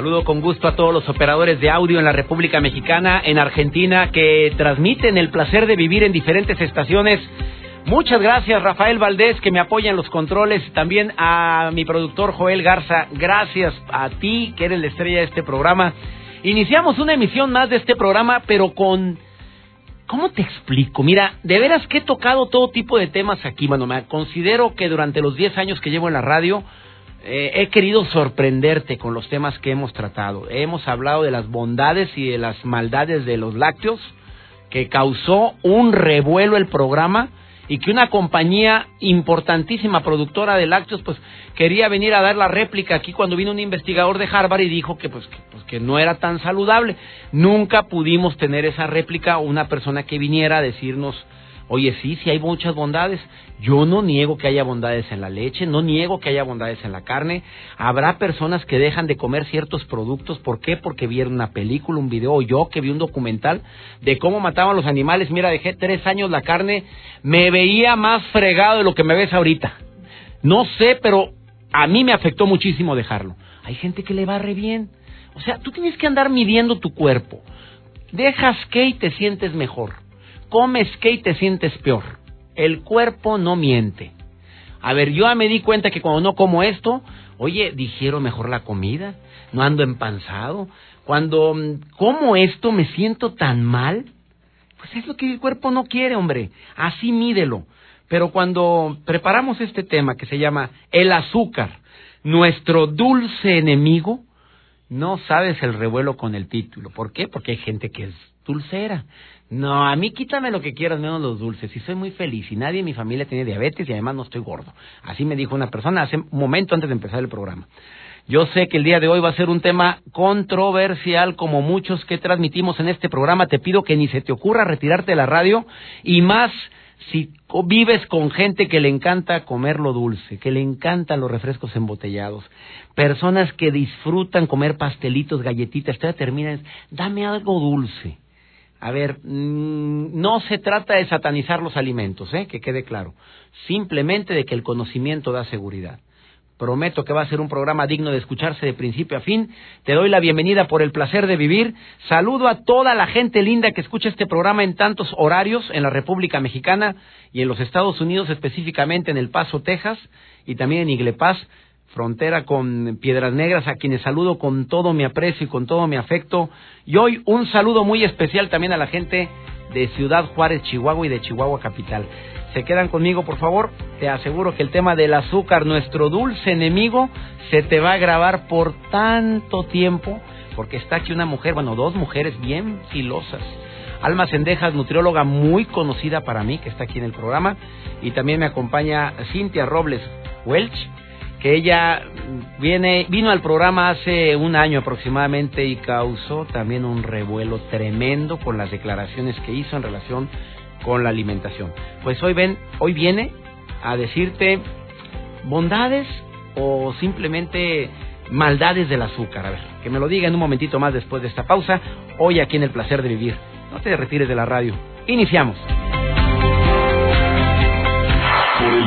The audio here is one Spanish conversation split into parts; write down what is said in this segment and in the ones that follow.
Saludo con gusto a todos los operadores de audio en la República Mexicana, en Argentina, que transmiten el placer de vivir en diferentes estaciones. Muchas gracias, Rafael Valdés, que me apoya en los controles. También a mi productor Joel Garza. Gracias a ti, que eres la estrella de este programa. Iniciamos una emisión más de este programa, pero con... ¿Cómo te explico? Mira, de veras que he tocado todo tipo de temas aquí, mano. Me considero que durante los 10 años que llevo en la radio eh, he querido sorprenderte con los temas que hemos tratado. Hemos hablado de las bondades y de las maldades de los lácteos, que causó un revuelo el programa y que una compañía importantísima productora de lácteos pues quería venir a dar la réplica aquí cuando vino un investigador de Harvard y dijo que pues, que, pues, que no era tan saludable. Nunca pudimos tener esa réplica una persona que viniera a decirnos Oye, sí, sí hay muchas bondades. Yo no niego que haya bondades en la leche, no niego que haya bondades en la carne. Habrá personas que dejan de comer ciertos productos. ¿Por qué? Porque vieron una película, un video, o yo que vi un documental de cómo mataban los animales. Mira, dejé tres años la carne, me veía más fregado de lo que me ves ahorita. No sé, pero a mí me afectó muchísimo dejarlo. Hay gente que le va re bien. O sea, tú tienes que andar midiendo tu cuerpo. Dejas que y te sientes mejor comes que y te sientes peor. El cuerpo no miente. A ver, yo me di cuenta que cuando no como esto, oye, digiero mejor la comida, no ando empanzado. Cuando mm, como esto me siento tan mal, pues es lo que el cuerpo no quiere, hombre. Así mídelo. Pero cuando preparamos este tema que se llama el azúcar, nuestro dulce enemigo, no sabes el revuelo con el título. ¿Por qué? Porque hay gente que es dulcera. No, a mí quítame lo que quieras menos los dulces. Y soy muy feliz y nadie en mi familia tiene diabetes y además no estoy gordo. Así me dijo una persona hace un momento antes de empezar el programa. Yo sé que el día de hoy va a ser un tema controversial como muchos que transmitimos en este programa. Te pido que ni se te ocurra retirarte de la radio y más si vives con gente que le encanta comer lo dulce, que le encantan los refrescos embotellados, personas que disfrutan comer pastelitos, galletitas, te terminan, dame algo dulce. A ver, mm, no se trata de satanizar los alimentos, ¿eh? que quede claro. Simplemente de que el conocimiento da seguridad. Prometo que va a ser un programa digno de escucharse de principio a fin. Te doy la bienvenida por el placer de vivir. Saludo a toda la gente linda que escucha este programa en tantos horarios en la República Mexicana y en los Estados Unidos, específicamente en El Paso, Texas, y también en Iglepaz frontera con Piedras Negras, a quienes saludo con todo mi aprecio y con todo mi afecto. Y hoy un saludo muy especial también a la gente de Ciudad Juárez, Chihuahua y de Chihuahua Capital. Se quedan conmigo, por favor. Te aseguro que el tema del azúcar, nuestro dulce enemigo, se te va a grabar por tanto tiempo, porque está aquí una mujer, bueno, dos mujeres bien filosas. Alma Sendejas, nutrióloga muy conocida para mí, que está aquí en el programa, y también me acompaña Cintia Robles Welch, que ella viene, vino al programa hace un año aproximadamente y causó también un revuelo tremendo con las declaraciones que hizo en relación con la alimentación. Pues hoy ven, hoy viene a decirte bondades o simplemente maldades del azúcar. A ver, que me lo diga en un momentito más después de esta pausa. Hoy aquí en el placer de vivir. No te retires de la radio. Iniciamos.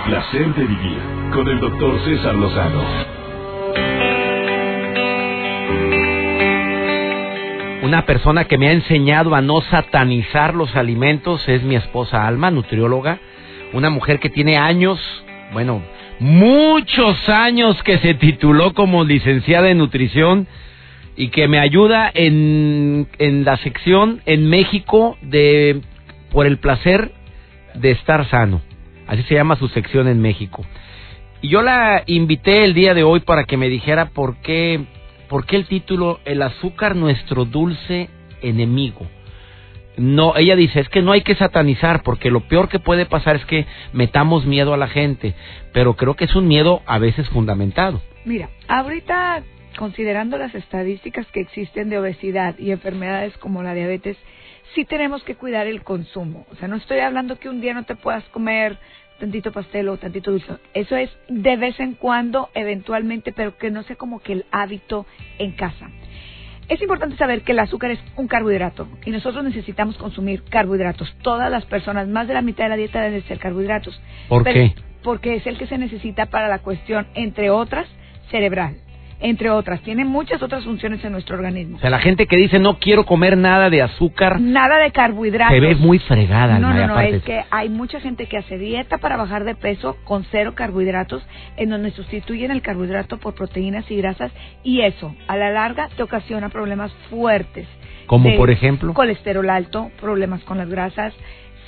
Placer de vivir con el doctor César Lozano. Una persona que me ha enseñado a no satanizar los alimentos es mi esposa Alma, nutrióloga, una mujer que tiene años, bueno, muchos años que se tituló como licenciada en nutrición y que me ayuda en, en la sección en México de por el placer de estar sano. Así se llama su sección en México. Y yo la invité el día de hoy para que me dijera por qué, por qué el título El azúcar, nuestro dulce enemigo. no, ella dice, es que no hay que satanizar porque lo peor que puede pasar es que metamos miedo a la gente, pero creo que es un miedo a veces fundamentado. Mira, ahorita considerando las estadísticas que existen de obesidad y enfermedades como la diabetes, sí tenemos que cuidar el consumo. O sea, no estoy hablando que un día no te puedas comer tantito pastel o tantito dulce. Eso es de vez en cuando, eventualmente, pero que no sea como que el hábito en casa. Es importante saber que el azúcar es un carbohidrato y nosotros necesitamos consumir carbohidratos. Todas las personas, más de la mitad de la dieta deben ser carbohidratos. ¿Por qué? Porque es el que se necesita para la cuestión, entre otras, cerebral entre otras. Tiene muchas otras funciones en nuestro organismo. O sea, la gente que dice no quiero comer nada de azúcar. Nada de carbohidratos. Se ve muy fregada. No, no, no, es que hay mucha gente que hace dieta para bajar de peso con cero carbohidratos, en donde sustituyen el carbohidrato por proteínas y grasas, y eso, a la larga, te ocasiona problemas fuertes. Como por ejemplo. Colesterol alto, problemas con las grasas.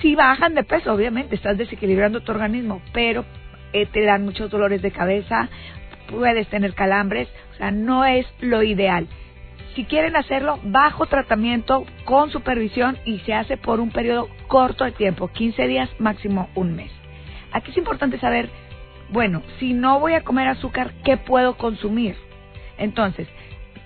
Si bajan de peso, obviamente, estás desequilibrando tu organismo, pero eh, te dan muchos dolores de cabeza, puedes tener calambres, o sea, no es lo ideal. Si quieren hacerlo bajo tratamiento, con supervisión y se hace por un periodo corto de tiempo, 15 días, máximo un mes. Aquí es importante saber, bueno, si no voy a comer azúcar, ¿qué puedo consumir? Entonces,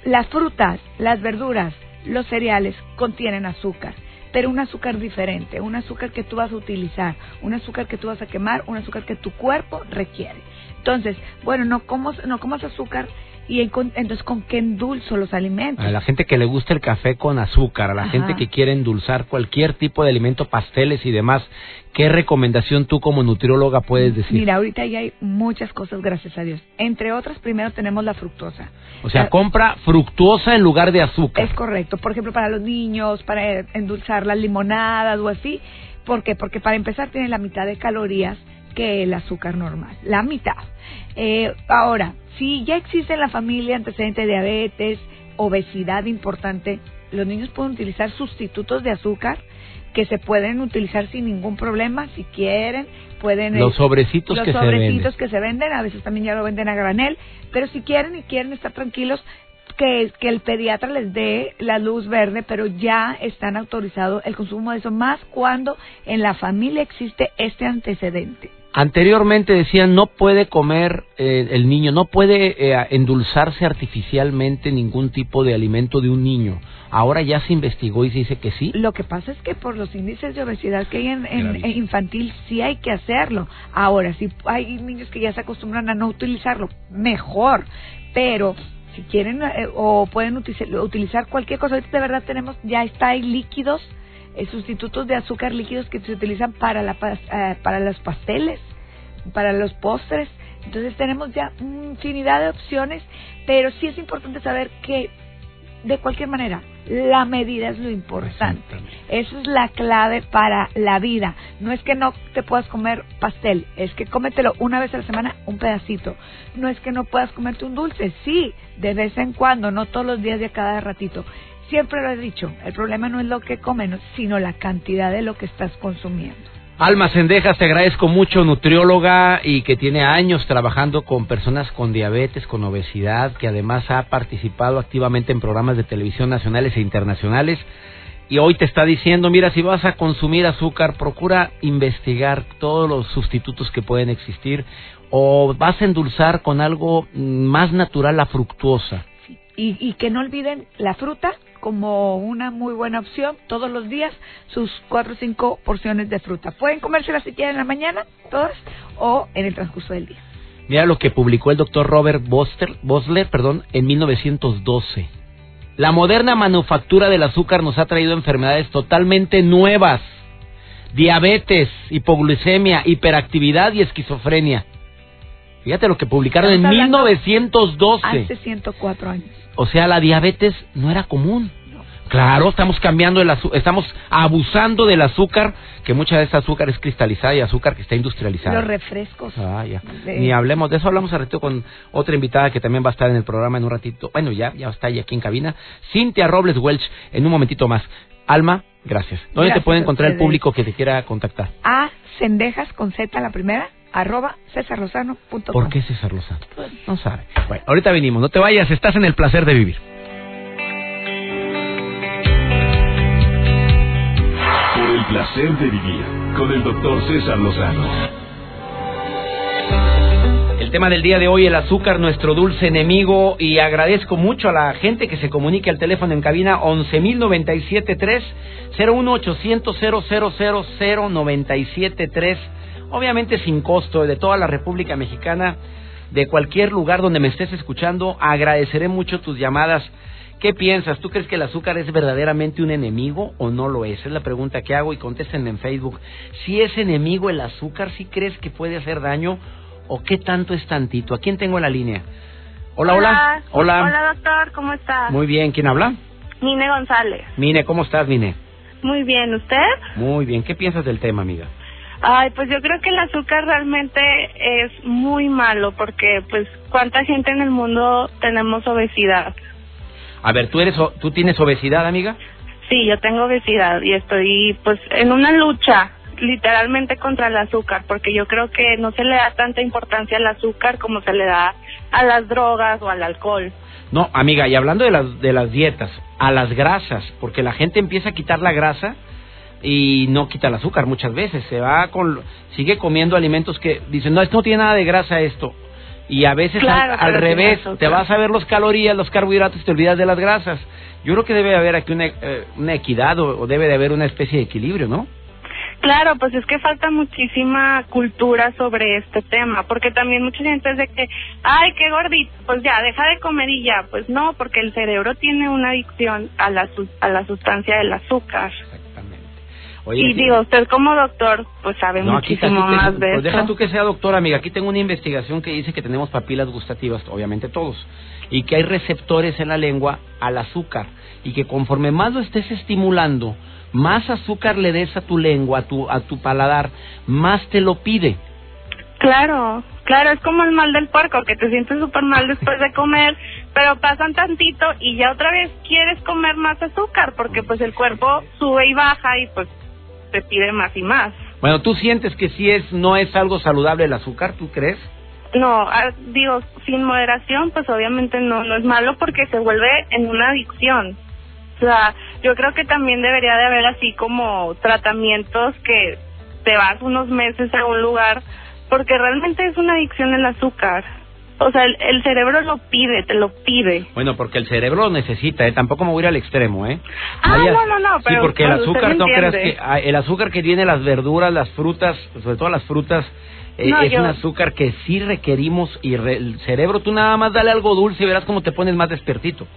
las frutas, las verduras, los cereales contienen azúcar, pero un azúcar diferente, un azúcar que tú vas a utilizar, un azúcar que tú vas a quemar, un azúcar que tu cuerpo requiere. Entonces, bueno, no comas, no comas azúcar y entonces con qué endulzo los alimentos. A la gente que le gusta el café con azúcar, a la gente que quiere endulzar cualquier tipo de alimento, pasteles y demás, ¿qué recomendación tú como nutrióloga puedes decir? Mira, ahorita ya hay muchas cosas, gracias a Dios. Entre otras, primero tenemos la fructosa. O sea, compra fructuosa en lugar de azúcar. Es correcto. Por ejemplo, para los niños, para endulzar las limonadas o así. ¿Por qué? Porque para empezar tiene la mitad de calorías que el azúcar normal, la mitad. Eh, ahora, si ya existe en la familia antecedente de diabetes, obesidad importante, los niños pueden utilizar sustitutos de azúcar que se pueden utilizar sin ningún problema si quieren pueden los sobrecitos los que sobrecitos se que se venden a veces también ya lo venden a granel pero si quieren y quieren estar tranquilos que, que el pediatra les dé la luz verde, pero ya están autorizados el consumo de eso, más cuando en la familia existe este antecedente. Anteriormente decían no puede comer eh, el niño, no puede eh, endulzarse artificialmente ningún tipo de alimento de un niño. Ahora ya se investigó y se dice que sí. Lo que pasa es que por los índices de obesidad que hay en, en, infantil sí hay que hacerlo. Ahora, si hay niños que ya se acostumbran a no utilizarlo, mejor. Pero si quieren eh, o pueden utilizar, cualquier cosa, ahorita de verdad tenemos, ya está, hay líquidos eh, sustitutos de azúcar líquidos que se utilizan para, la, eh, para los pasteles, para los postres. Entonces tenemos ya infinidad de opciones, pero sí es importante saber que de cualquier manera, la medida es lo importante. Eso es la clave para la vida. No es que no te puedas comer pastel, es que cómetelo una vez a la semana un pedacito. No es que no puedas comerte un dulce, sí, de vez en cuando, no todos los días de cada ratito. Siempre lo he dicho, el problema no es lo que comen, sino la cantidad de lo que estás consumiendo. Alma Sendejas, te agradezco mucho, nutrióloga y que tiene años trabajando con personas con diabetes, con obesidad, que además ha participado activamente en programas de televisión nacionales e internacionales. Y hoy te está diciendo, mira, si vas a consumir azúcar, procura investigar todos los sustitutos que pueden existir o vas a endulzar con algo más natural la fructuosa. Y, y que no olviden la fruta como una muy buena opción todos los días sus cuatro o cinco porciones de fruta. Pueden comérselas si quieren en la mañana, todas, o en el transcurso del día. Mira lo que publicó el doctor Robert Bosler perdón, en 1912. La moderna manufactura del azúcar nos ha traído enfermedades totalmente nuevas. Diabetes, hipoglucemia, hiperactividad y esquizofrenia. Fíjate lo que publicaron en 1912. Hace 104 años. O sea, la diabetes no era común. Claro, estamos cambiando el azúcar, estamos abusando del azúcar, que mucha de esta azúcar es cristalizada y azúcar que está industrializada. Los refrescos. Ah, ya. Ni hablemos de eso, hablamos a ratito con otra invitada que también va a estar en el programa en un ratito. Bueno, ya, ya está ahí aquí en cabina. Cintia Robles Welch, en un momentito más. Alma, gracias. ¿Dónde te puede encontrar el público que te quiera contactar? A Cendejas con Z la primera arroba cesarlozano.com. ¿Por qué César Lozano? No sabe. Bueno, ahorita venimos, no te vayas, estás en el placer de vivir. placer de vivir con el doctor César Lozano. El tema del día de hoy, el azúcar, nuestro dulce enemigo, y agradezco mucho a la gente que se comunique al teléfono en cabina 11.097.3, 01800 obviamente sin costo, de toda la República Mexicana, de cualquier lugar donde me estés escuchando, agradeceré mucho tus llamadas. ¿Qué piensas? ¿Tú crees que el azúcar es verdaderamente un enemigo o no lo es? Es la pregunta que hago y contesten en Facebook. Si es enemigo el azúcar, ¿sí crees que puede hacer daño o qué tanto es tantito? ¿A quién tengo en la línea? Hola, hola. Hola, hola doctor, ¿cómo estás? Muy bien, ¿quién habla? Mine González. Mine, ¿cómo estás, Mine? Muy bien, ¿usted? Muy bien, ¿qué piensas del tema, amiga? Ay, pues yo creo que el azúcar realmente es muy malo porque pues cuánta gente en el mundo tenemos obesidad. A ver, ¿tú eres tú tienes obesidad, amiga? Sí, yo tengo obesidad y estoy pues en una lucha literalmente contra el azúcar, porque yo creo que no se le da tanta importancia al azúcar como se le da a las drogas o al alcohol. No, amiga, y hablando de las, de las dietas, a las grasas, porque la gente empieza a quitar la grasa y no quita el azúcar muchas veces, se va con, sigue comiendo alimentos que dicen, no, esto no tiene nada de grasa esto. Y a veces al, revés, te vas a ver los calorías, los carbohidratos y te olvidas de las grasas. Yo creo que debe haber aquí una, eh, una equidad o debe de haber una especie de equilibrio, ¿no? Claro, pues es que falta muchísima cultura sobre este tema, porque también mucha gente es de que, ay, qué gordito, pues ya, deja de comer y ya, pues no, porque el cerebro tiene una adicción a la, a la sustancia del azúcar. Y digo, usted como doctor, pues sabe muchísimo más de pues Deja tú que sea doctor, amiga, aquí tengo una investigación que dice que tenemos papilas gustativas, obviamente todos, y que hay receptores en la lengua al azúcar, y que conforme más lo estés estimulando, más azúcar le des a tu lengua, a tu, a tu paladar, más te lo pide. Claro, claro, es como el mal del puerco, que te sientes súper mal después de comer, pero pasan tantito y ya otra vez quieres comer más azúcar, porque pues el cuerpo sube y baja y pues te pide más y más. Bueno, ¿tú sientes que si es no es algo saludable el azúcar, tú crees? No, ah, digo, sin moderación, pues obviamente no, no es malo porque se vuelve en una adicción. O sea, yo creo que también debería de haber así como tratamientos que te vas unos meses a un lugar porque realmente es una adicción el azúcar. O sea, el, cerebro lo pide, te lo pide. Bueno, porque el cerebro lo necesita, ¿eh? Tampoco me voy a ir al extremo, ¿eh? Ah, no, no, no, pero... Sí, porque el azúcar, no creas que... Ah, el azúcar que tiene las verduras, las frutas, sobre todo las frutas, eh, es un azúcar que sí requerimos y el cerebro, tú nada más dale algo dulce y verás cómo te pones más despertito.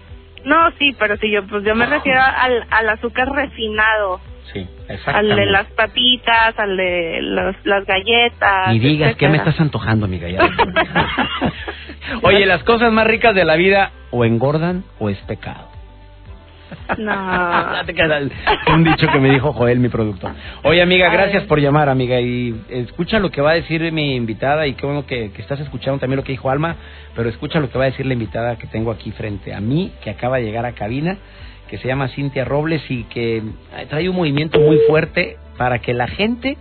No, sí, pero si yo, pues yo me refiero al, al azúcar refinado. Sí, exactamente. Al de las papitas, al de las galletas. Y digas, ¿qué me estás antojando, amiga? Oye, las cosas más ricas de la vida o engordan o es pecado. No. Un dicho que me dijo Joel, mi productor. Oye, amiga, gracias por llamar, amiga. Y escucha lo que va a decir mi invitada. Y qué bueno que, estás escuchando también lo que dijo Alma. Pero escucha lo que va a decir la invitada que tengo aquí frente a mí, que acaba de llegar a cabina, que se llama Cintia Robles y que trae un movimiento muy fuerte para que la gente,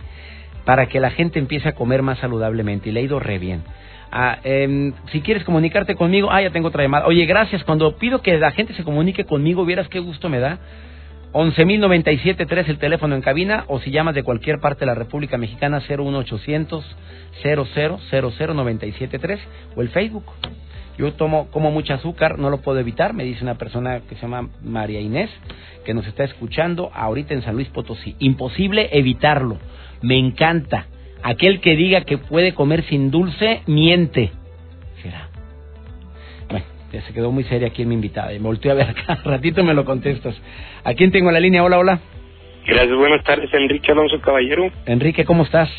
para que la gente empiece a comer más saludablemente. Y le ha ido re bien. Ah, em, si quieres comunicarte conmigo, ah, ya tengo otra llamada. Oye, gracias. Cuando pido que la gente se comunique conmigo, vieras qué gusto me da. 11.097.3 el teléfono en cabina o si llamas de cualquier parte de la República Mexicana 01800 0000973 o el Facebook. Yo tomo como mucho azúcar, no lo puedo evitar, me dice una persona que se llama María Inés, que nos está escuchando ahorita en San Luis Potosí. Imposible evitarlo. Me encanta. Aquel que diga que puede comer sin dulce, miente. Será. Bueno, ya se quedó muy seria aquí en mi invitada. Y me volteó a ver acá. Ratito me lo contestas. ¿A quién tengo en la línea? Hola, hola. Gracias, buenas tardes. Enrique Alonso Caballero. Enrique, ¿cómo estás?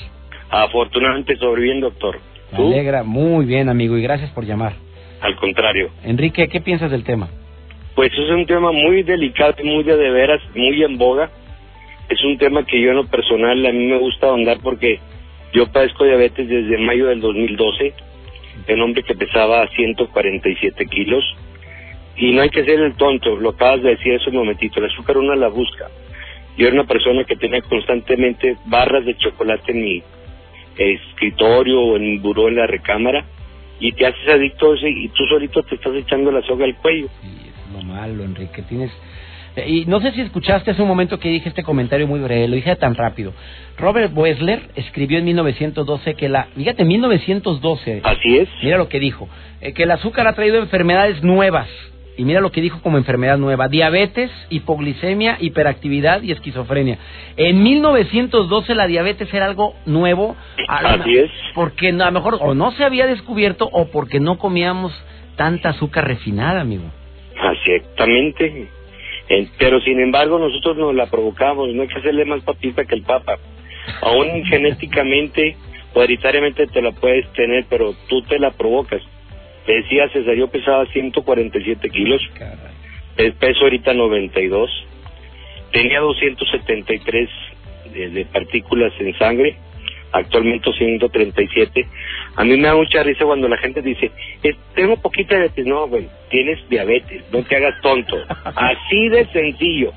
Afortunadamente sobreviviendo, doctor. Me alegra. Muy bien, amigo. Y gracias por llamar. Al contrario. Enrique, ¿qué piensas del tema? Pues es un tema muy delicado y muy de, de veras, muy en boga. Es un tema que yo en lo personal a mí me gusta ahondar porque yo padezco diabetes desde mayo del 2012, un hombre que pesaba 147 kilos. Y no hay que ser el tonto, lo acabas de decir hace un momentito, el azúcar uno la busca. Yo era una persona que tenía constantemente barras de chocolate en mi escritorio o en mi buró en la recámara y te haces adicto y tú solito te estás echando la soga al cuello. Sí, es lo malo, Enrique. Tienes y no sé si escuchaste hace un momento que dije este comentario muy breve, lo dije tan rápido. Robert Wessler escribió en 1912 que la, fíjate, 1912. Así es. Mira lo que dijo, eh, que el azúcar ha traído enfermedades nuevas. Y mira lo que dijo como enfermedad nueva, diabetes, hipoglicemia, hiperactividad y esquizofrenia. En 1912 la diabetes era algo nuevo. Así es. Porque a lo mejor o no se había descubierto o porque no comíamos tanta azúcar refinada, amigo. Exactamente. Eh, pero sin embargo nosotros nos la provocamos, no hay que hacerle más papita que el Papa. Aún genéticamente o hereditariamente te la puedes tener, pero tú te la provocas. Te decía César, yo pesaba 147 kilos, el peso ahorita 92, tenía 273 de, de partículas en sangre, actualmente 137. A mí me da mucha risa cuando la gente dice, tengo poquita diabetes. No, güey, tienes diabetes, no te hagas tonto. Así de sencillo.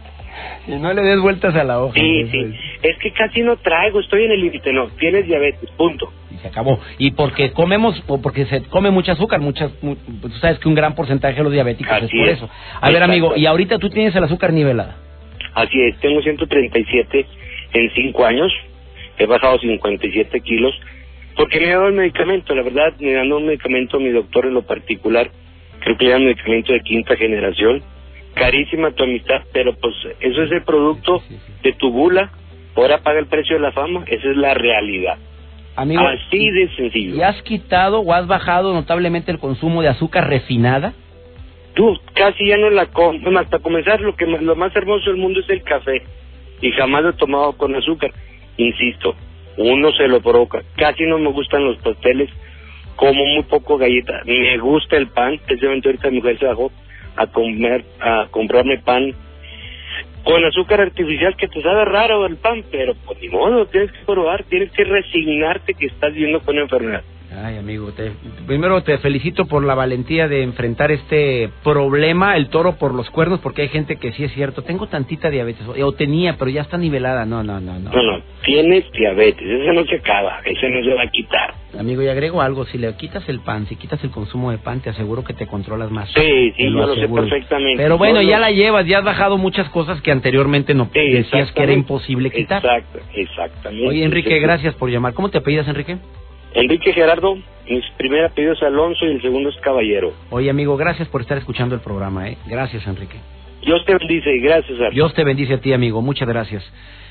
Y no le des vueltas a la hoja. Sí, sí. Es que casi no traigo, estoy en el límite. No, tienes diabetes, punto. Y se acabó. Y porque comemos, o porque se come mucho azúcar, muchas, pues, tú sabes que un gran porcentaje de los diabéticos es por eso. A ver, amigo, y ahorita tú tienes el azúcar nivelada. Así es, tengo 137 en 5 años he bajado 57 kilos porque me he dado el medicamento, la verdad, me dando un medicamento a mi doctor en lo particular, creo que era un medicamento de quinta generación, carísima tu amistad, pero pues eso es el producto de tu bula, ahora paga el precio de la fama, esa es la realidad. Amigo, Así de sencillo. ¿Y has quitado o has bajado notablemente el consumo de azúcar refinada? Tú casi ya no la comes. Hasta comenzar, lo que lo más hermoso del mundo es el café. Y jamás lo he tomado con azúcar insisto, uno se lo provoca. Casi no me gustan los pasteles, como muy poco galleta. Me gusta el pan, precisamente ahorita mi mujer se bajó a comer, a comprarme pan con azúcar artificial que te sabe raro el pan, pero pues ni modo, tienes que probar, tienes que resignarte que estás viviendo con enfermedad. Ay, amigo, te, primero te felicito por la valentía de enfrentar este problema, el toro por los cuernos, porque hay gente que sí es cierto, tengo tantita diabetes, o tenía, pero ya está nivelada. No, no, no, no. No, no, tienes diabetes, ese no se acaba, ese no se va a quitar. Amigo, y agrego algo, si le quitas el pan, si quitas el consumo de pan, te aseguro que te controlas más. Sí, sí, yo lo, sé perfectamente. Pero bueno, ya la llevas, ya has bajado muchas cosas que anteriormente no decías que era imposible quitar. Exacto, exactamente. Oye, Enrique, gracias por llamar. ¿Cómo te apellidas, Enrique? Enrique Gerardo, mi primer apellido es Alonso y el segundo es Caballero. Oye, amigo, gracias por estar escuchando el programa, ¿eh? Gracias, Enrique. Dios te bendice y gracias, a Dios te bendice a ti, amigo. Muchas gracias.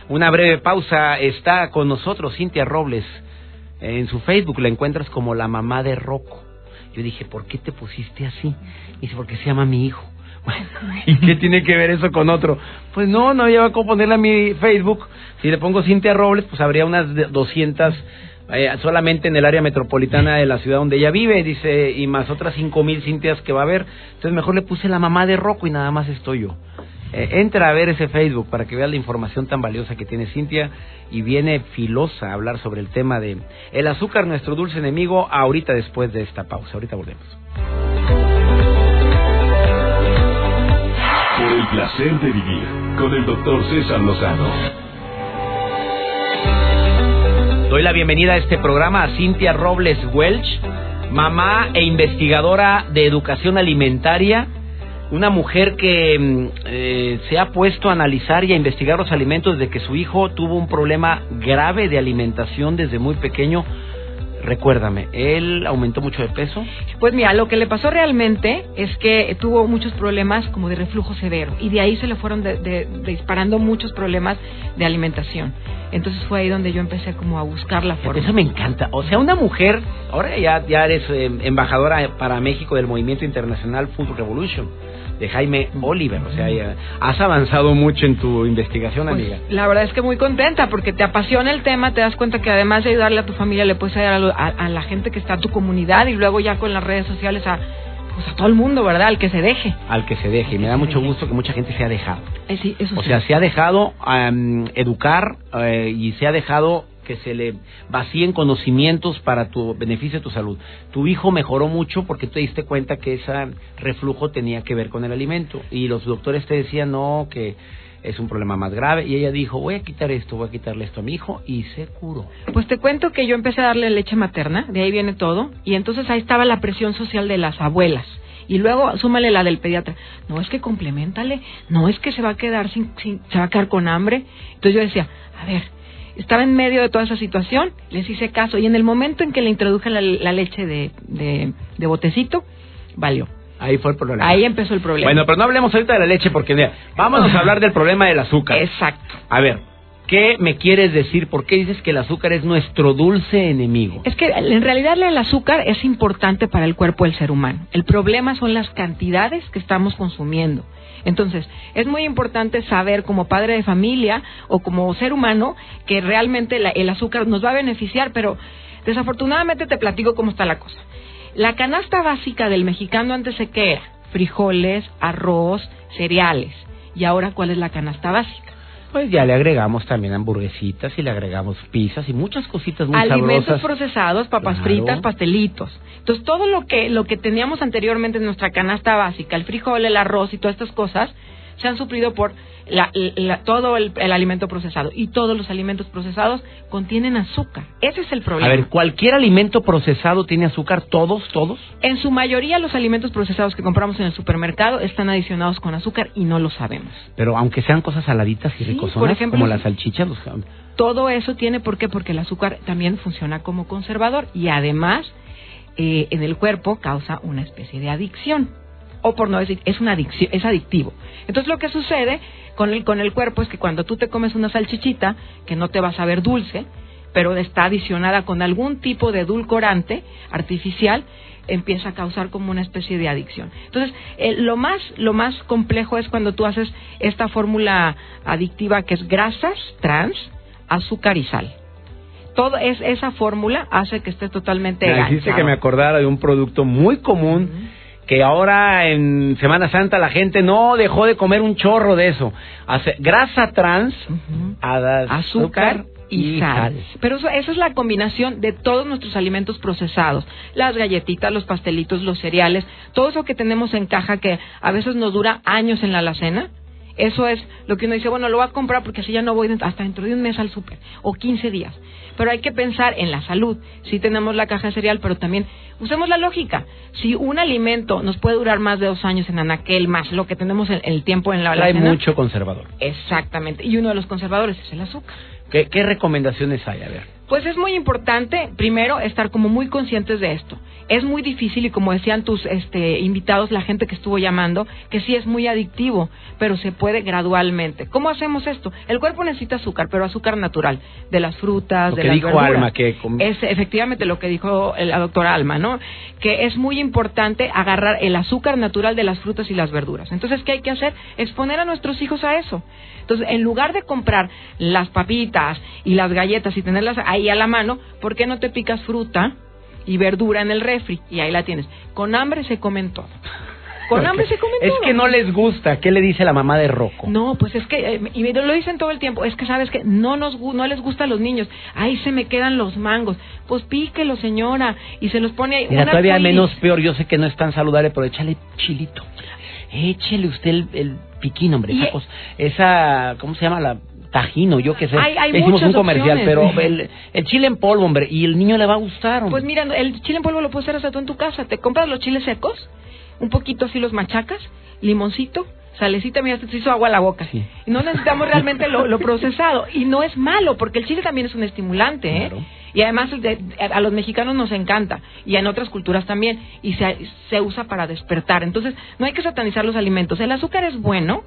Una breve pausa. Está con nosotros Cintia Robles. En su Facebook la encuentras como la mamá de Rocco. Yo dije, ¿por qué te pusiste así? dice, porque se llama mi hijo. Bueno, ¿y qué tiene que ver eso con otro? Pues no, no había cómo ponerle a mi Facebook. Si le pongo Cintia Robles, pues habría unas 200 eh, solamente en el área metropolitana de la ciudad donde ella vive, dice, y más otras cinco mil cintias que va a haber. Entonces mejor le puse la mamá de Rocco y nada más estoy yo. Eh, entra a ver ese Facebook para que veas la información tan valiosa que tiene Cintia y viene filosa a hablar sobre el tema de el azúcar, nuestro dulce enemigo, ahorita después de esta pausa. Ahorita volvemos. Por el placer de vivir con el doctor César Lozano. Doy la bienvenida a este programa a Cintia Robles Welch, mamá e investigadora de educación alimentaria, una mujer que mm, eh, se ha puesto a analizar y a investigar los alimentos desde que su hijo tuvo un problema grave de alimentación desde muy pequeño. Recuérdame, ¿él aumentó mucho de peso? Pues mira, lo que le pasó realmente es que tuvo muchos problemas como de reflujo severo y de ahí se le fueron disparando muchos problemas de alimentación. Entonces fue ahí donde yo empecé como a buscar la forma. Eso me encanta. O sea, una mujer, ahora ya, ya eres eh, embajadora para México del Movimiento Internacional Food Revolution de Jaime Oliver. O sea, has avanzado mucho en tu investigación, pues, amiga. La verdad es que muy contenta porque te apasiona el tema, te das cuenta que además de ayudarle a tu familia, le puedes ayudar a, la gente que está en tu comunidad y luego ya con las redes sociales a pues a todo el mundo, ¿verdad? Al que se deje. Al que se deje. Y me da mucho gusto que mucha gente se ha dejado. Eh, sí, eso o sea, se ha dejado educar eh, y se ha dejado que se le vacíen conocimientos para tu beneficio de tu salud. Tu hijo mejoró mucho porque te diste cuenta que ese reflujo tenía que ver con el alimento y los doctores te decían no, que es un problema más grave. Y ella dijo, voy a quitar esto, voy a quitarle esto a mi hijo y se curó. Pues te cuento que yo empecé a darle leche materna, de ahí viene todo, y entonces ahí estaba la presión social de las abuelas Y luego súmale la del pediatra. No es que complementale, no es que se va a quedar sin, sin se va a quedar con hambre. Entonces yo decía, a ver, estaba en medio de toda esa situación, les hice caso y en el momento en que le introduje la, leche de, de, botecito, valió. Ahí fue el problema. Ahí empezó el problema. Bueno, pero no hablemos ahorita de la leche porque mira, vámonos a hablar del problema del azúcar. Exacto. A ver, ¿qué me quieres decir? ¿Por qué dices que el azúcar es nuestro dulce enemigo? Es que en realidad el azúcar es importante para el cuerpo del ser humano. El problema son las cantidades que estamos consumiendo. Entonces, es muy importante saber como padre de familia o como ser humano que realmente el azúcar nos va a beneficiar, pero desafortunadamente te platico cómo está la cosa. La canasta básica del mexicano antes se qué era? Frijoles, arroz, cereales. ¿Y ahora cuál es la canasta básica? Pues ya le agregamos también hamburguesitas y le agregamos pizzas y muchas cositas muy Alimentos procesados, papas fritas, pastelitos. Entonces, todo lo que lo que teníamos anteriormente en nuestra canasta básica, el frijol, el arroz y todas estas cosas, se han suplido por todo el, alimento procesado. Y todos los alimentos procesados contienen azúcar. Ese es el problema. A ver, ¿cualquier alimento procesado tiene azúcar? ¿Todos? ¿Todos? En su mayoría, los alimentos procesados que compramos en el supermercado están adicionados con azúcar y no lo sabemos. Pero aunque sean cosas saladitas y sí, por ejemplo, como las salchichas, los... todo eso tiene, ¿por qué? Porque el azúcar también funciona como conservador y además eh, en el cuerpo causa una especie de adicción o por no decir, es una adicción, es adictivo. Entonces lo que sucede con el, con el cuerpo es que cuando tú te comes una salchichita, que no te va a saber dulce, pero está adicionada con algún tipo de edulcorante artificial, empieza a causar como una especie de adicción. Entonces, lo más lo más complejo es cuando tú haces esta fórmula adictiva que es grasas trans, azúcar y sal. Todo es esa fórmula hace que esté totalmente Me dijiste que me acordara de un producto muy común que ahora en Semana Santa la gente no dejó de comer un chorro de eso. Hace, grasa trans, azúcar, y, sal. Pero eso, es la combinación de todos nuestros alimentos procesados. Las galletitas, los pastelitos, los cereales, todo eso que tenemos en caja que a veces nos dura años en la alacena. Eso es lo que uno dice, bueno, lo voy a comprar porque así ya no voy hasta dentro de un mes al súper o 15 días. Pero hay que pensar en la salud. Sí tenemos la caja de cereal, pero también usemos la lógica. Si un alimento nos puede durar más de dos años en anaquel, más lo que tenemos en el tiempo en la Hay mucho conservador. Exactamente. Y uno de los conservadores es el azúcar. ¿Qué, ¿Qué recomendaciones hay? A ver. Pues es muy importante, primero, estar como muy conscientes de esto. Es muy difícil y como decían tus este, invitados, la gente que estuvo llamando, que sí es muy adictivo, pero se puede gradualmente. ¿Cómo hacemos esto? El cuerpo necesita azúcar, pero azúcar natural, de las frutas, de las dijo Alma que es efectivamente lo que dijo la doctora Alma, ¿no? Que es muy importante agarrar el azúcar natural de las frutas y las verduras. Entonces, ¿qué hay que hacer? Exponer a nuestros hijos a eso. Entonces, en lugar de comprar las papitas y las galletas y tenerlas ahí a la mano, ¿por qué no te picas fruta y verdura en el refri? Y ahí la tienes. Con hambre se comen todo. Con hambre se comen es todo. Es que no les gusta. ¿Qué le dice la mamá de Rocco? No, pues es que, eh, y me lo dicen todo el tiempo, es que sabes que no nos no les gusta a los niños. Ahí se me quedan los mangos. Pues píquelo, señora. Y se los pone ahí. Mira, todavía menos peor. Yo sé que no es tan saludable, pero échale chilito. Échele usted el, piquín, hombre. Esa, cosa, esa, ¿cómo se llama? La tajino, yo qué sé. Hay, Hicimos un comercial, pero el, chile en polvo, hombre, y el niño le va a gustar. Hombre. Pues mira, el chile en polvo lo puedes hacer hasta tú en tu casa. Te compras los chiles secos, un poquito así los machacas, limoncito, salecita, mira, te hizo agua a la boca. Sí. Y no necesitamos realmente lo, procesado. Y no es malo, porque el chile también es un estimulante, ¿eh? Y además a los mexicanos nos encanta, y en otras culturas también, y se, se usa para despertar. Entonces, no hay que satanizar los alimentos. El azúcar es bueno,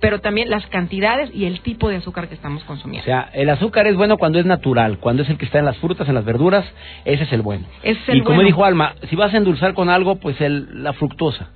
pero también las cantidades y el tipo de azúcar que estamos consumiendo. O sea, el azúcar es bueno cuando es natural, cuando es el que está en las frutas, en las verduras, ese es el bueno. y como dijo Alma, si vas a endulzar con algo, pues el, la fructosa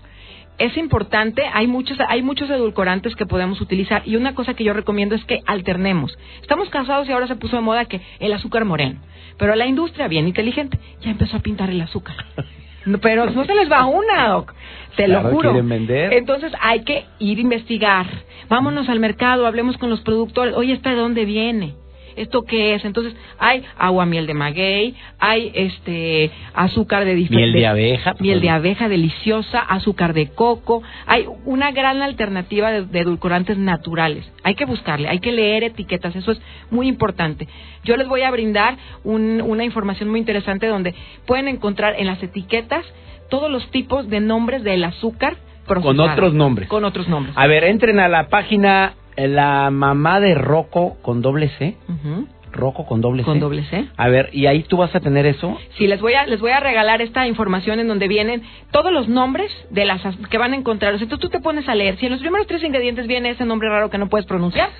es importante, hay muchos, hay muchos edulcorantes que podemos utilizar y una cosa que yo recomiendo es que alternemos. Estamos cansados y ahora se puso de moda que el azúcar moreno, pero la industria bien inteligente ya empezó a pintar el azúcar. Pero no se les va una, doc. Te lo juro. Vender. Entonces hay que ir a investigar. Vámonos al mercado, hablemos con los productores. Oye, ¿esta de dónde viene? ¿Esto qué es? Entonces, hay agua miel de maguey, hay este azúcar de Miel de abeja. Miel de abeja deliciosa, azúcar de coco. Hay una gran alternativa de, de edulcorantes naturales. Hay que buscarle, hay que leer etiquetas, eso es muy importante. Yo les voy a brindar un- una información muy interesante donde pueden encontrar en las etiquetas todos los tipos de nombres del azúcar Con otros nombres. Con otros nombres. A ver, entren a la página La Mamá de Rocco con doble C. Ujú. Rocco con doble C. Con doble C. A ver, y ahí tú vas a tener eso. Sí, les voy a les voy a regalar esta información en donde vienen todos los nombres de las que van a encontrar. O sea, entonces tú te pones a leer. Si en los primeros tres ingredientes viene ese nombre raro que no puedes pronunciar,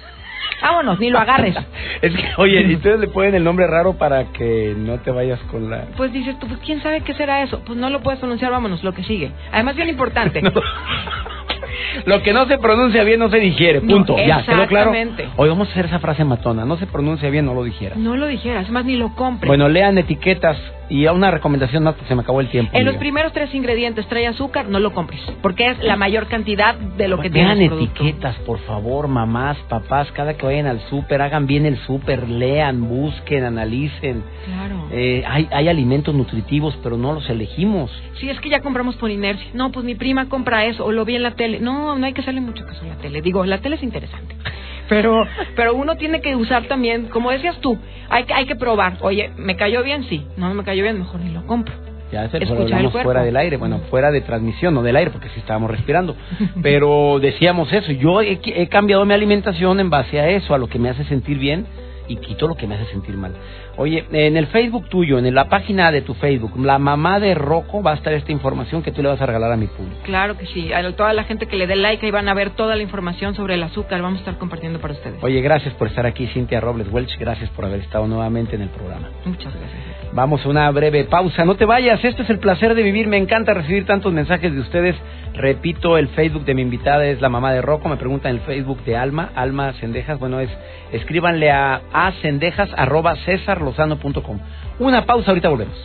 vámonos, ni lo agarres. es que, oye, y ustedes le ponen el nombre raro para que no te vayas con la... Pues dices tú, pues quién sabe qué será eso. Pues no lo puedes pronunciar, vámonos, lo que sigue. Además, bien importante. Lo que no se pronuncia bien no se digiere, No, punto. ya, ¿quedó claro? Hoy vamos a hacer esa frase matona. No se pronuncia bien, no lo dijera. No lo dijeras, además ni lo compres. Bueno, lean etiquetas y a una recomendación más, porque se me acabó el tiempo. en los primeros tres ingredientes trae azúcar, no lo compres, porque es la mayor cantidad de lo que tiene Vean etiquetas, por favor, mamás, papás, cada que vayan al súper, hagan bien el súper, lean, busquen, analicen. Claro. Eh, hay, hay alimentos nutritivos, pero no los elegimos. Sí, es que ya compramos por inercia. No, pues mi prima compra eso, o lo vi en la tele. No, no hay que hacerle mucho caso a la tele. Digo, la tele es interesante. Pero, pero uno tiene que usar también, como decías tú, hay que, hay que probar. Oye, ¿me cayó bien? Sí. No me cayó bien, mejor ni lo compro. Ya se hablamos fuera del aire, bueno, fuera de transmisión, no del aire, porque sí estábamos respirando. Pero decíamos eso, yo he, he cambiado mi alimentación en base a eso, a lo que me hace sentir bien y quito lo que me hace sentir mal. Oye, en el Facebook tuyo, en la página de tu Facebook, la mamá de Rocco va a estar esta información que tú le vas a regalar a mi público. Claro que sí. A toda la gente que le dé like ahí van a ver toda la información sobre el azúcar. Vamos a estar compartiendo para ustedes. Oye, gracias por estar aquí, Cintia Robles Welch, gracias por haber estado nuevamente en el programa. Muchas gracias. Vamos a una breve pausa. No te vayas, esto es el placer de vivir. Me encanta recibir tantos mensajes de ustedes. Repito, el Facebook de mi invitada es la mamá de Rocco. Me preguntan el Facebook de Alma, Alma Cendejas. Bueno, es escríbanle a Una pausa, ahorita volvemos.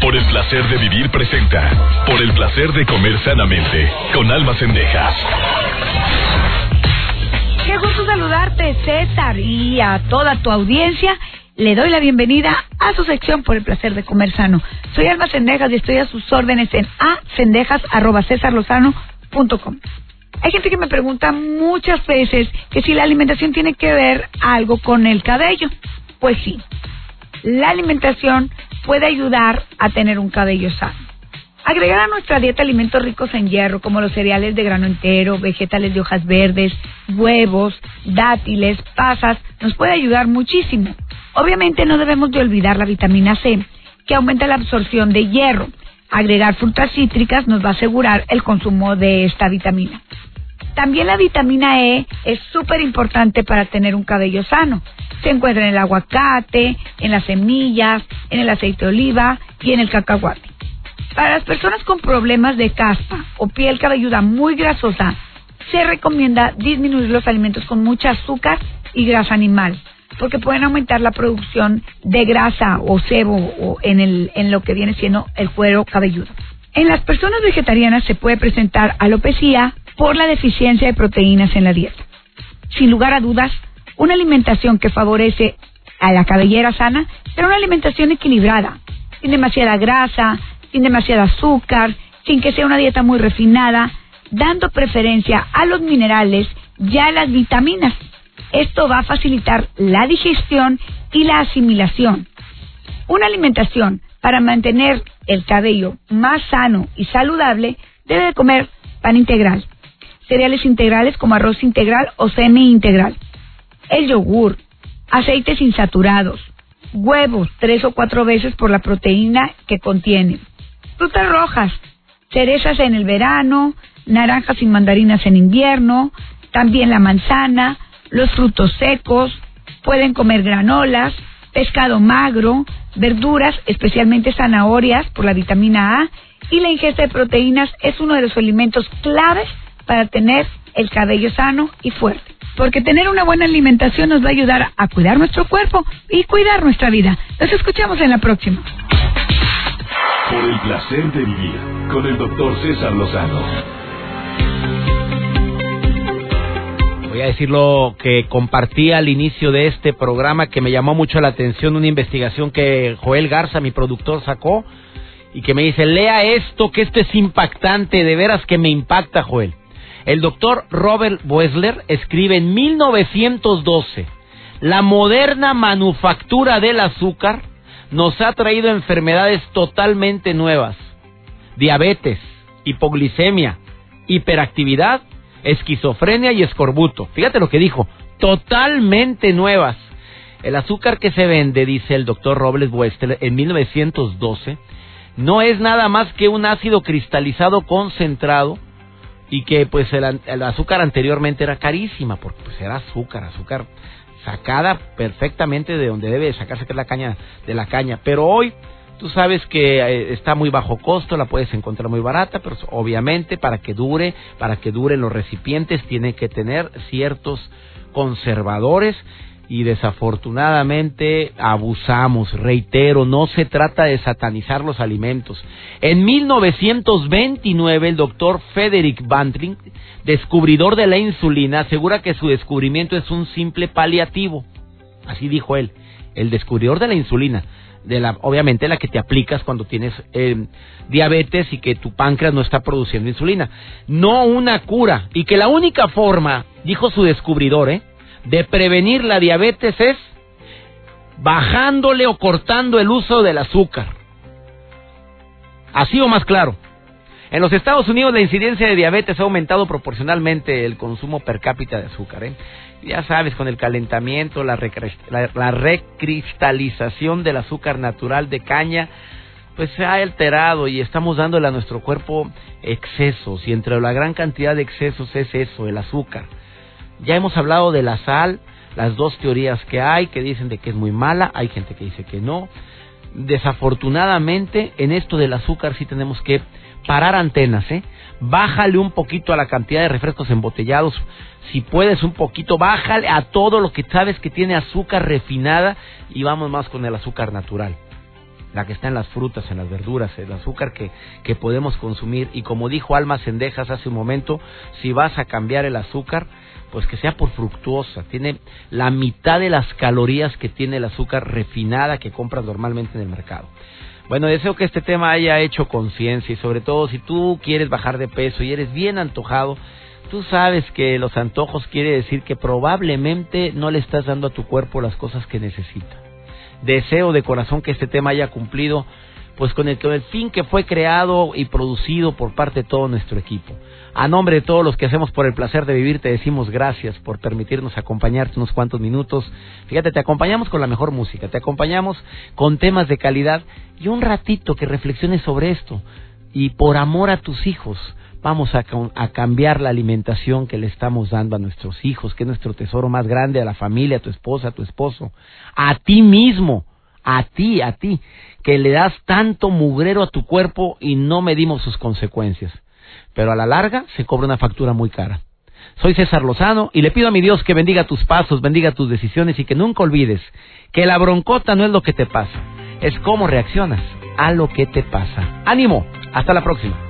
Por el placer de vivir presenta. Por el placer de comer sanamente. Con Alma Cendejas. Qué gusto saludarte, César, y a toda tu audiencia. Le doy la bienvenida a su sección por el placer de comer sano. Soy Alma Cendejas y estoy a sus órdenes en acendejas.cesarlozano.com. Hay gente que me pregunta muchas veces que si la alimentación tiene que ver algo con el cabello. Pues sí, la alimentación puede ayudar a tener un cabello sano. Agregar a nuestra dieta alimentos ricos en hierro, como los cereales de grano entero, vegetales de hojas verdes, huevos, dátiles, pasas, nos puede ayudar muchísimo. Obviamente no debemos de olvidar la vitamina C, que aumenta la absorción de hierro. Agregar frutas cítricas nos va a asegurar el consumo de esta vitamina. También la vitamina E es súper importante para tener un cabello sano. Se encuentra en el aguacate, en las semillas, en el aceite de oliva y en el cacahuate. Para las personas con problemas de caspa o piel cabelluda muy grasosa, se recomienda disminuir los alimentos con mucha azúcar y grasa animal, porque pueden aumentar la producción de grasa o sebo o en, el, en lo que viene siendo el cuero cabelludo. En las personas vegetarianas se puede presentar alopecia por la deficiencia de proteínas en la dieta. Sin lugar a dudas, una alimentación que favorece a la cabellera sana será una alimentación equilibrada, sin demasiada grasa, sin demasiado azúcar, sin que sea una dieta muy refinada, dando preferencia a los minerales y a las vitaminas. Esto va a facilitar la digestión y la asimilación. Una alimentación para mantener el cabello más sano y saludable debe de comer pan integral, cereales integrales como arroz integral o semi integral, el yogur, aceites insaturados, huevos tres o cuatro veces por la proteína que contiene, frutas rojas, cerezas en el verano, naranjas y mandarinas en invierno, también la manzana, los frutos secos, pueden comer granolas, pescado magro, verduras, especialmente zanahorias por la vitamina A, y la ingesta de proteínas es uno de los alimentos claves para tener el cabello sano y fuerte. Porque tener una buena alimentación nos va a ayudar a cuidar nuestro cuerpo y cuidar nuestra vida. Nos escuchamos en la próxima. Por el placer de vivir. Con el doctor César Lozano. voy a decir lo que compartí al inicio de este programa que me llamó mucho la atención, una investigación que Joel Garza, mi productor, sacó y que me dice, lea esto, que esto es impactante, de veras que me impacta, Joel. El doctor Robert Wessler escribe en 1912, la moderna manufactura del azúcar nos ha traído enfermedades totalmente nuevas, diabetes, hipoglicemia, hiperactividad, esquizofrenia y escorbuto. Fíjate lo que dijo, totalmente nuevas. El azúcar que se vende, dice el doctor Robles Wessler, en 1912, no es nada más que un ácido cristalizado concentrado y que pues el, azúcar anteriormente era carísima porque pues era azúcar, azúcar sacada perfectamente de donde debe sacarse que es la caña de la caña, pero hoy tú sabes que eh, está muy bajo costo, la puedes encontrar muy barata, pero obviamente para que dure, para que duren los recipientes tiene que tener ciertos conservadores y desafortunadamente abusamos. Reitero, no se trata de satanizar los alimentos. En 1929 el doctor Frederick Bantling, descubridor de la insulina, asegura que su descubrimiento es un simple paliativo. Así dijo él, el descubridor de la insulina. De la, obviamente la que te aplicas cuando tienes eh, diabetes y que tu páncreas no está produciendo insulina. No una cura. Y que la única forma, dijo su descubridor, ¿eh? De prevenir la diabetes es bajándole o cortando el uso del azúcar. Así o más claro. En los Estados Unidos la incidencia de diabetes ha aumentado proporcionalmente el consumo per cápita de azúcar. ¿eh? Ya sabes, con el calentamiento, la, la, recristalización del azúcar natural de caña, pues se ha alterado y estamos dándole a nuestro cuerpo excesos. Y entre la gran cantidad de excesos es eso, el azúcar. Ya hemos hablado de la sal, las dos teorías que hay, que dicen de que es muy mala, hay gente que dice que no. Desafortunadamente, en esto del azúcar sí tenemos que parar antenas, ¿eh? Bájale un poquito a la cantidad de refrescos embotellados, si puedes un poquito, bájale a todo lo que sabes que tiene azúcar refinada y vamos más con el azúcar natural la que está en las frutas, en las verduras, el azúcar que, que podemos consumir. Y como dijo Alma Sendejas hace un momento, si vas a cambiar el azúcar, pues que sea por fructuosa. Tiene la mitad de las calorías que tiene el azúcar refinada que compras normalmente en el mercado. Bueno, deseo que este tema haya hecho conciencia y sobre todo si tú quieres bajar de peso y eres bien antojado, tú sabes que los antojos quiere decir que probablemente no le estás dando a tu cuerpo las cosas que necesita. Deseo de corazón que este tema haya cumplido pues con el, con el fin que fue creado y producido por parte de todo nuestro equipo. A nombre de todos los que hacemos por el placer de vivir, te decimos gracias por permitirnos acompañarte unos cuantos minutos. Fíjate, te acompañamos con la mejor música, te acompañamos con temas de calidad y un ratito que reflexiones sobre esto. Y por amor a tus hijos, vamos a, cambiar la alimentación que le estamos dando a nuestros hijos, que es nuestro tesoro más grande, a la familia, a tu esposa, a tu esposo, a ti mismo, a ti, a ti, que le das tanto mugrero a tu cuerpo y no medimos sus consecuencias pero a la larga se cobra una factura muy cara. Soy César Lozano y le pido a mi Dios que bendiga tus pasos, bendiga tus decisiones y que nunca olvides que la broncota no es lo que te pasa, es cómo reaccionas a lo que te pasa. Ánimo, hasta la próxima.